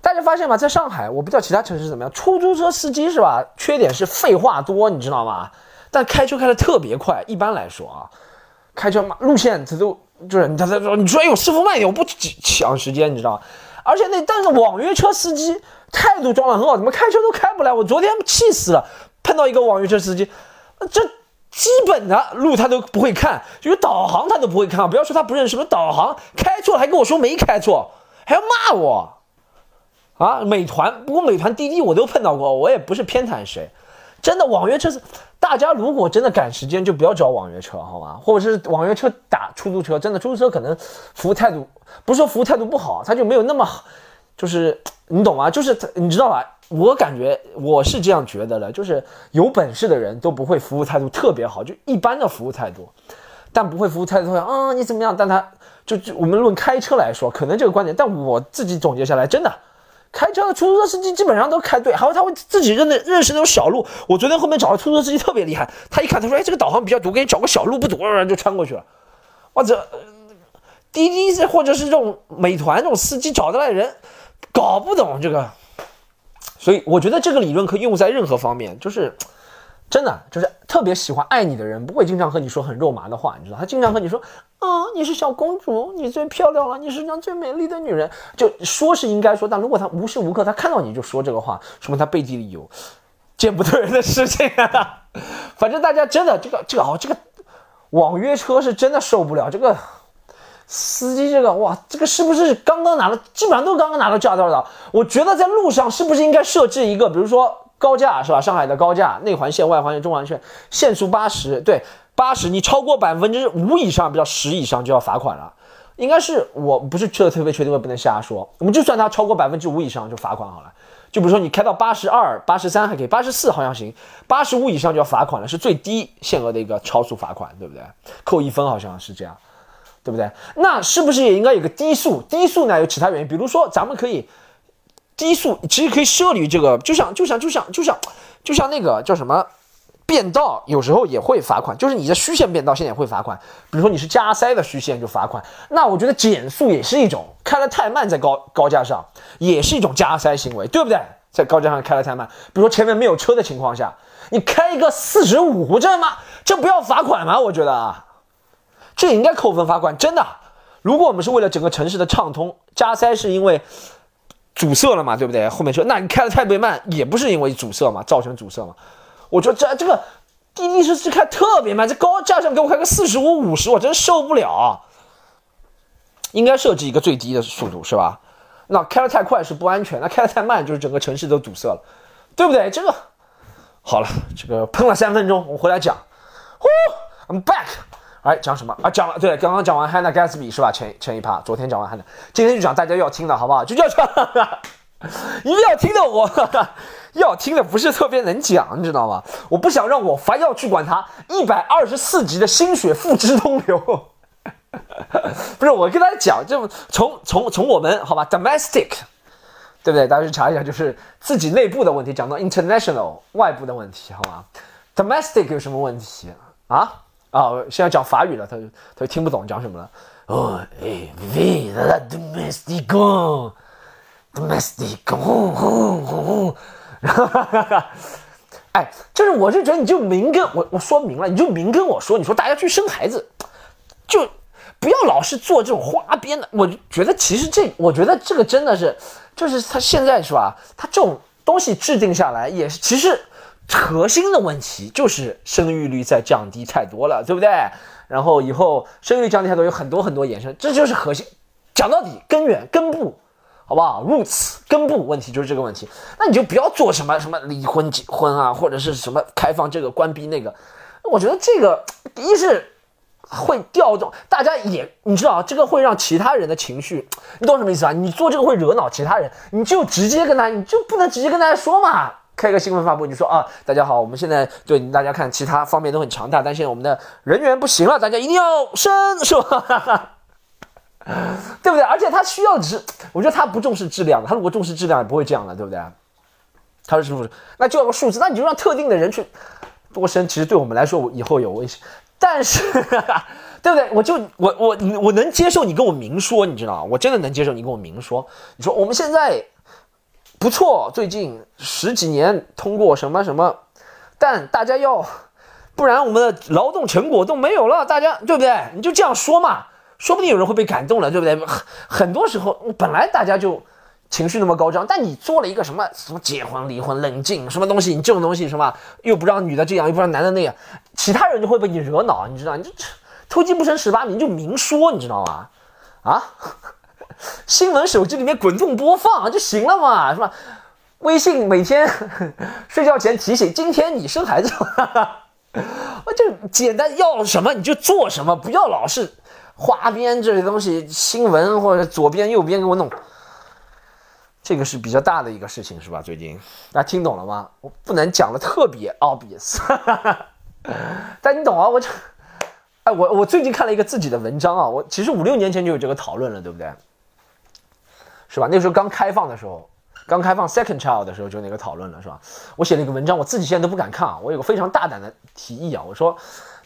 大家发现吗？在上海，我不知道其他城市怎么样。出租车司机是吧？缺点是废话多，你知道吗？但开车开的特别快。一般来说啊，开车嘛，路线他都就是他他说你说哎呦师傅慢一点，我不抢时间，你知道吗？而且那但是网约车司机态度装的很好，怎么开车都开不来？我昨天气死了，碰到一个网约车司机，这基本的路他都不会看，就是导航他都不会看。不要说他不认识，什么导航开错了还跟我说没开错，还要骂我。啊，美团不过美团滴滴我都碰到过，我也不是偏袒谁，真的网约车是大家如果真的赶时间就不要找网约车好吗？或者是网约车打出租车，真的出租车可能服务态度不是说服务态度不好，他就没有那么好，就是你懂吗？就是你知道吧？我感觉我是这样觉得的，就是有本事的人都不会服务态度特别好，就一般的服务态度，但不会服务态度啊你怎么样？但他就就我们论开车来说，可能这个观点，但我自己总结下来真的。开车的出租车司机基本上都开对，还有他会自己认的认识那种小路。我昨天后面找的出租车司机特别厉害，他一看他说：“哎，这个导航比较堵，给你找个小路不堵，然后就穿过去了。”或者滴滴是或者是这种美团这种司机找得来人，搞不懂这个，所以我觉得这个理论可以用在任何方面，就是。真的就是特别喜欢爱你的人，不会经常和你说很肉麻的话，你知道？他经常和你说，啊，你是小公主，你最漂亮了，你是上最美丽的女人。就说是应该说，但如果他无时无刻他看到你就说这个话，说明他背地里有见不得人的事情啊。反正大家真的这个这个哦，这个网约车是真的受不了。这个司机这个哇，这个是不是刚刚拿了？基本上都刚刚拿到驾照的。我觉得在路上是不是应该设置一个，比如说。高架是吧？上海的高架，内环线、外环线、中环线，限速八十，对，八十，你超过百分之五以上，比较十以上就要罚款了。应该是，我不是特别确定，我不能瞎说。我们就算它超过百分之五以上就罚款好了。就比如说你开到八十二、八十三还可以，八十四好像行，八十五以上就要罚款了，是最低限额的一个超速罚款，对不对？扣一分好像是这样，对不对？那是不是也应该有个低速？低速呢有其他原因，比如说咱们可以。低速其实可以设立这个，就像就像就像就像就像那个叫什么变道，有时候也会罚款。就是你的虚线变道，现在也会罚款。比如说你是加塞的虚线就罚款。那我觉得减速也是一种，开的太慢在高高架上也是一种加塞行为，对不对？在高架上开的太慢，比如说前面没有车的情况下，你开一个四十五，这吗？这不要罚款吗？我觉得啊，这应该扣分罚款。真的，如果我们是为了整个城市的畅通，加塞是因为。阻塞了嘛，对不对？后面车，那你开的太别慢，也不是因为阻塞嘛，造成阻塞嘛。我说这这个滴滴司机开特别慢，在高架上给我开个四十五、五十，我真受不了。应该设置一个最低的速度，是吧？那开的太快是不安全，那开的太慢就是整个城市都堵塞了，对不对？这个好了，这个喷了三分钟，我回来讲。呼，I'm back。哎，讲什么啊？讲了，对，刚刚讲完 Hannah Gatsby 是吧？前前一趴，昨天讲完 Hannah，今天就讲大家要听的好不好？就叫讲，一 定要听的，我 要听的不是特别能讲，你知道吗？我不想让我凡要去管他一百二十四集的心血付之东流。不是，我跟大家讲，就从从从我们好吧，domestic，对不对？大家去查一下，就是自己内部的问题，讲到 international 外部的问题，好吗？domestic 有什么问题啊？啊，现在讲法语了，他就他就听不懂讲什么了。哦，哎，v la domestic，domestic，哈哈哈哈哎，就是我是觉得你就明跟我我说明了，你就明跟我说，你说大家去生孩子，就不要老是做这种花边的。我觉得其实这，我觉得这个真的是，就是他现在是吧？他这种东西制定下来也是，其实。核心的问题就是生育率在降低太多了，对不对？然后以后生育率降低太多，有很多很多衍生，这就是核心。讲到底，根源根部，好不好？roots 根部问题就是这个问题。那你就不要做什么什么离婚结婚啊，或者是什么开放这个关闭那个。我觉得这个一是会调动大家，也你知道，这个会让其他人的情绪，你懂什么意思啊？你做这个会惹恼其他人，你就直接跟他，你就不能直接跟大家说嘛。开个新闻发布，你说啊，大家好，我们现在对大家看其他方面都很强大，但现在我们的人员不行了，大家一定要生，是吧？对不对？而且他需要的是，我觉得他不重视质量，他如果重视质量也不会这样的，对不对？他说是不是？那就要个数字，那你就让特定的人去多生，其实对我们来说以后有危险，但是 对不对？我就我我我能接受你跟我明说，你知道我真的能接受你跟我明说，你说我们现在。不错，最近十几年通过什么什么，但大家要，不然我们的劳动成果都没有了，大家对不对？你就这样说嘛，说不定有人会被感动了，对不对？很很多时候本来大家就情绪那么高涨，但你做了一个什么什么结婚离婚冷静什么东西，你这种东西什么又不让女的这样，又不让男的那样，其他人就会被你惹恼，你知道？你就偷鸡不成蚀把米，就明说，你知道吗？啊？新闻手机里面滚动播放就行了嘛，是吧？微信每天 睡觉前提醒，今天你生孩子，我 就简单要什么你就做什么，不要老是花边这些东西，新闻或者左边右边给我弄，这个是比较大的一个事情，是吧？最近大家听懂了吗？我不能讲的特别 obvious，但你懂啊？我就，哎，我我最近看了一个自己的文章啊，我其实五六年前就有这个讨论了，对不对？是吧？那个时候刚开放的时候，刚开放 second child 的时候就那个讨论了，是吧？我写了一个文章，我自己现在都不敢看啊。我有个非常大胆的提议啊，我说，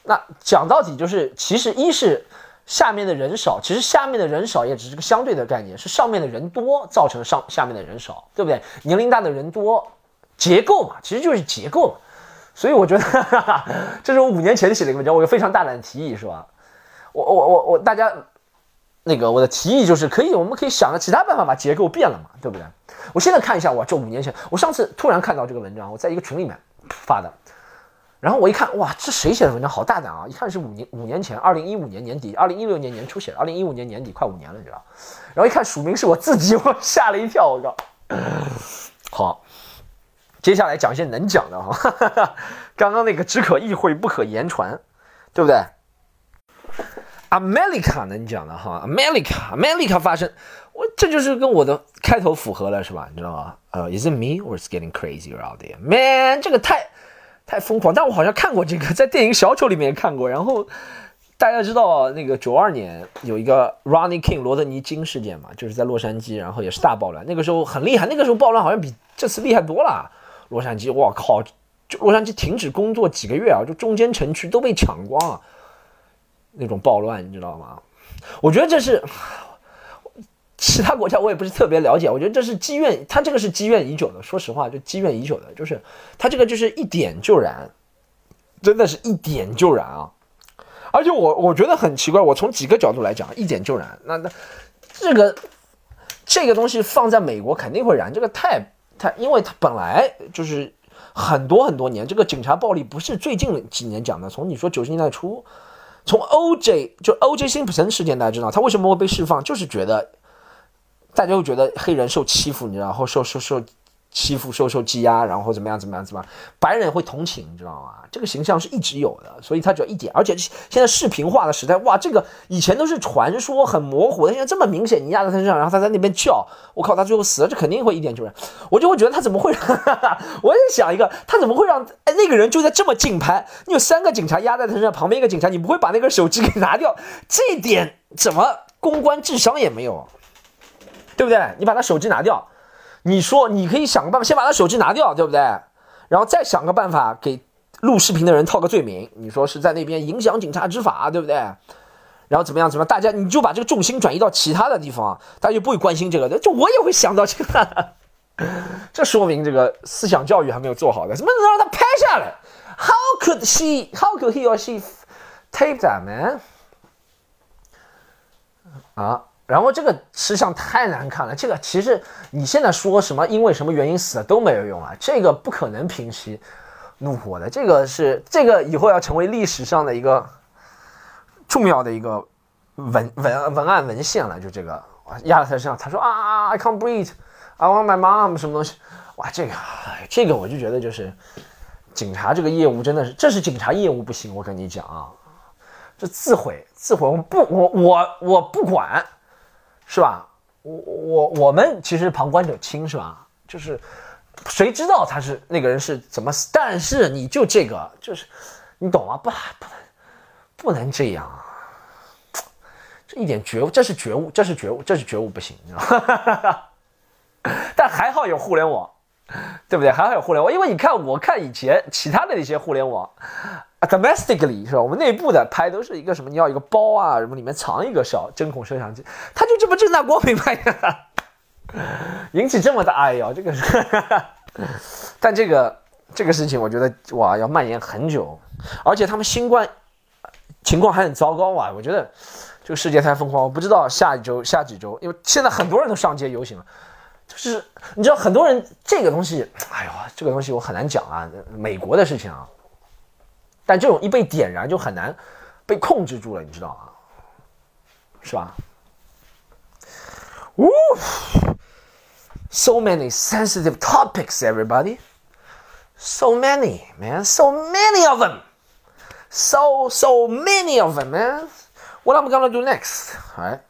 那讲到底就是，其实一是下面的人少，其实下面的人少也只是个相对的概念，是上面的人多造成上下面的人少，对不对？年龄大的人多，结构嘛，其实就是结构嘛。所以我觉得，这是我五年前写的一个文章，我有非常大胆的提议，是吧？我我我我大家。那个我的提议就是可以，我们可以想个其他办法把结构变了嘛，对不对？我现在看一下，我这五年前，我上次突然看到这个文章，我在一个群里面发的，然后我一看，哇，这谁写的文章？好大胆啊！一看是五年五年前，二零一五年年底，二零一六年年初写的，二零一五年年底快五年了，你知道？然后一看署名是我自己，我吓了一跳，我靠！好，接下来讲一些能讲的哈，刚刚那个只可意会不可言传，对不对？America 能讲的哈，America，America 发生，我这就是跟我的开头符合了，是吧？你知道吗？呃，Is it me or is getting crazy out there? Man，这个太太疯狂。但我好像看过这个，在电影《小丑》里面看过。然后大家知道那个九二年有一个 Ronnie King 罗德尼金事件嘛，就是在洛杉矶，然后也是大暴乱。那个时候很厉害，那个时候暴乱好像比这次厉害多了。洛杉矶，我靠，就洛杉矶停止工作几个月啊，就中间城区都被抢光啊。那种暴乱，你知道吗？我觉得这是其他国家，我也不是特别了解。我觉得这是积怨，他这个是积怨已久的。说实话，就积怨已久的，就是他这个就是一点就燃，真的是一点就燃啊！而且我我觉得很奇怪，我从几个角度来讲，一点就燃。那那这个这个东西放在美国肯定会燃，这个太太，因为它本来就是很多很多年，这个警察暴力不是最近几年讲的，从你说九十年代初。从 O.J. 就 O.J. Simpson 事件，大家知道他为什么会被释放，就是觉得大家会觉得黑人受欺负，你知道，然后受受受欺负、受受欺压，然后怎么样怎么样怎么样，白人会同情，你知道吗？这个形象是一直有的，所以他只要一点，而且现在视频化的时代，哇，这个以前都是传说，很模糊，的，现在这么明显，你压在他身上，然后他在那边叫，我靠，他最后死了，这肯定会一点就是，我就会觉得他怎么会？我也想一个，他怎么会让哎那个人就在这么近拍？你有三个警察压在他身上，旁边一个警察，你不会把那个手机给拿掉？这点怎么公关智商也没有？对不对？你把他手机拿掉，你说你可以想个办法，先把他手机拿掉，对不对？然后再想个办法给录视频的人套个罪名，你说是在那边影响警察执法，对不对？然后怎么样？怎么样？大家你就把这个重心转移到其他的地方，大家就不会关心这个。就我也会想到这个，这说明这个思想教育还没有做好的。怎么能让他拍下来？How could she? How could he or she tape that man? 啊？然后这个吃相太难看了，这个其实你现在说什么因为什么原因死了都没有用啊，这个不可能平息怒火的，这个是这个以后要成为历史上的一个重要的一个文文文案文献了，就这个。压在他身上，他说啊，I can't breathe，I want my mom 什么东西，哇，这个这个我就觉得就是警察这个业务真的是，这是警察业务不行，我跟你讲啊，这自毁自毁，我不我我我不管。是吧？我我我们其实旁观者清，是吧？就是谁知道他是那个人是怎么死？但是你就这个，就是你懂吗？不不能不能这样，这一点觉悟，这是觉悟，这是觉悟，这是觉悟不行，你知道吗？但还好有互联网，对不对？还好有互联网，因为你看，我看以前其他的那些互联网。Domestically 是吧？我们内部的拍都是一个什么？你要一个包啊，什么里面藏一个小针孔摄像机，他就这么正大光明拍的，引起这么大哎呀，这个是，但这个这个事情我觉得哇要蔓延很久，而且他们新冠情况还很糟糕啊！我觉得这个世界太疯狂，我不知道下一周下几周，因为现在很多人都上街游行了，就是你知道很多人这个东西，哎呦，这个东西我很难讲啊，美国的事情啊。但这种一被点燃就很难被控制住了，你知道吗？是吧？Woo！So many sensitive topics, everybody. So many, man. So many of them. So so many of them, man. What am I gonna do next? 哎，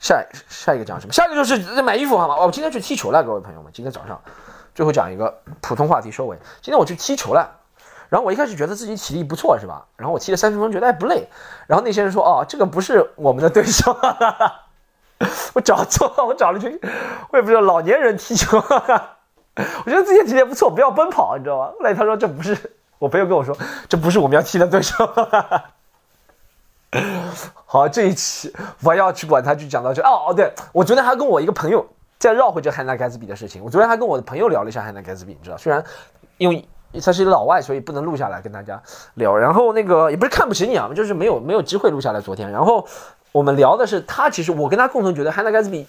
下下一个讲什么？下一个就是买衣服好吗？我今天去踢球了，各位朋友们。今天早上最后讲一个普通话题收尾。今天我去踢球了。然后我一开始觉得自己体力不错，是吧？然后我踢了三十分钟，觉得哎不累。然后那些人说，哦，这个不是我们的对手。我找错了，我找了一群，我也不知道老年人踢球。我觉得自己体力不错，不要奔跑，你知道吗？后来他说这不是，我朋友跟我说这不是我们要踢的对手。好，这一期我要去管他，就讲到这。哦哦，对我昨天还跟我一个朋友再绕回这汉娜盖茨比的事情。我昨天还跟我的朋友聊了一下汉娜盖茨比，你知道，虽然因为。他是一个老外，所以不能录下来跟大家聊。然后那个也不是看不起你啊，就是没有没有机会录下来。昨天，然后我们聊的是他，其实我跟他共同觉得，汉娜盖茨比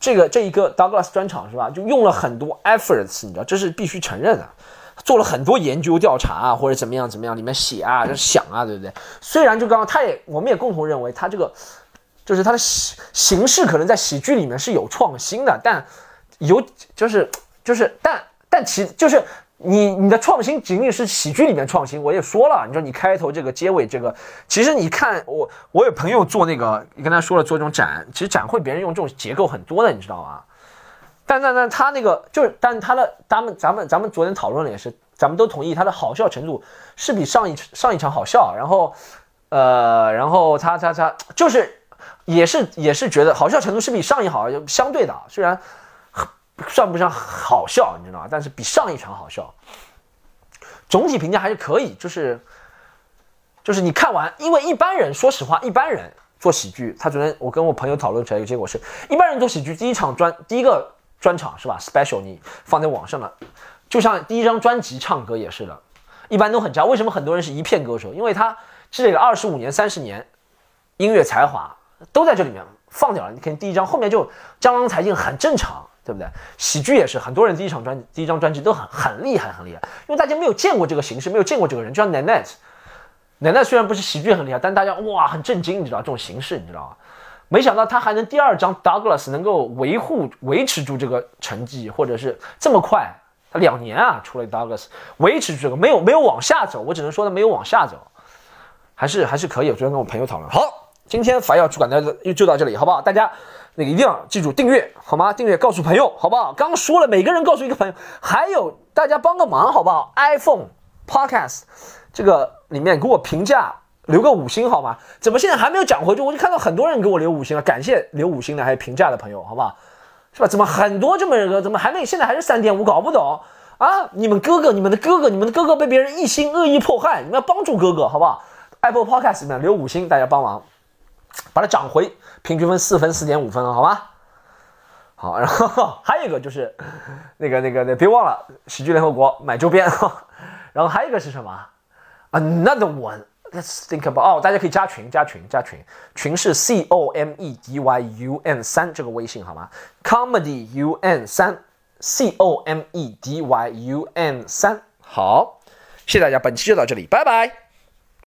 这个这一个 Douglas 专场是吧，就用了很多 efforts，你知道，这是必须承认的，做了很多研究调查啊，或者怎么样怎么样，里面写啊、就是想啊，对不对？虽然就刚刚他也，我们也共同认为他这个就是他的形形式可能在喜剧里面是有创新的，但有就是就是但但其就是。你你的创新仅仅是喜剧里面创新，我也说了，你说你开头这个结尾这个，其实你看我我有朋友做那个，你跟他说了做这种展，其实展会别人用这种结构很多的，你知道吗？但但但他那个就是，但他的咱们咱们咱们昨天讨论了也是，咱们都同意他的好笑程度是比上一上一场好笑，然后呃然后他他他就是也是也是觉得好笑程度是比上一好相对的，虽然。算不上好笑，你知道吗？但是比上一场好笑。总体评价还是可以，就是就是你看完，因为一般人说实话，一般人做喜剧，他昨天我跟我朋友讨论出来一个结果是，一般人做喜剧第一场专第一个专场是吧？special 你放在网上了，就像第一张专辑唱歌也是的，一般都很渣。为什么很多人是一片歌手？因为他积累了二十五年、三十年音乐才华都在这里面放掉了。你看第一张后面就江郎才尽，很正常。对不对？喜剧也是，很多人第一场专第一张专辑都很很厉害，很厉害，因为大家没有见过这个形式，没有见过这个人。就像 Nanette，Nanette 虽然不是喜剧很厉害，但大家哇很震惊，你知道这种形式，你知道吗？没想到他还能第二张 Douglas 能够维护维持住这个成绩，或者是这么快，他两年啊出了 Douglas 维持这个没有没有往下走，我只能说他没有往下走，还是还是可以。我昨天跟我朋友讨论，好，今天法要主管的就到这里，好不好？大家那个一定要记住订阅，好吗？订阅告诉朋友，好不好？刚说了，每个人告诉一个朋友，还有大家帮个忙，好不好？iPhone Podcast 这个里面给我评价。留个五星好吗？怎么现在还没有涨回去？我就看到很多人给我留五星了，感谢留五星的还有评价的朋友，好不好？是吧？怎么很多这么个怎么还没现在还是三点五？搞不懂啊！你们哥哥，你们的哥哥，你们的哥哥被别人一心恶意迫害，你们要帮助哥哥，好不好？Apple Podcast 里面留五星，大家帮忙把它涨回平均分四分四点五分，好吗？好，然后 还有一个就是那个那个那别忘了喜剧联合国买周边，然后还有一个是什么？Another one。Let's think about 哦，大家可以加群，加群，加群，群是 C O M E D Y U N 三这个微信好吗？Comedy U N 三 C O M E D Y U N 三，好，谢谢大家，本期就到这里，拜拜。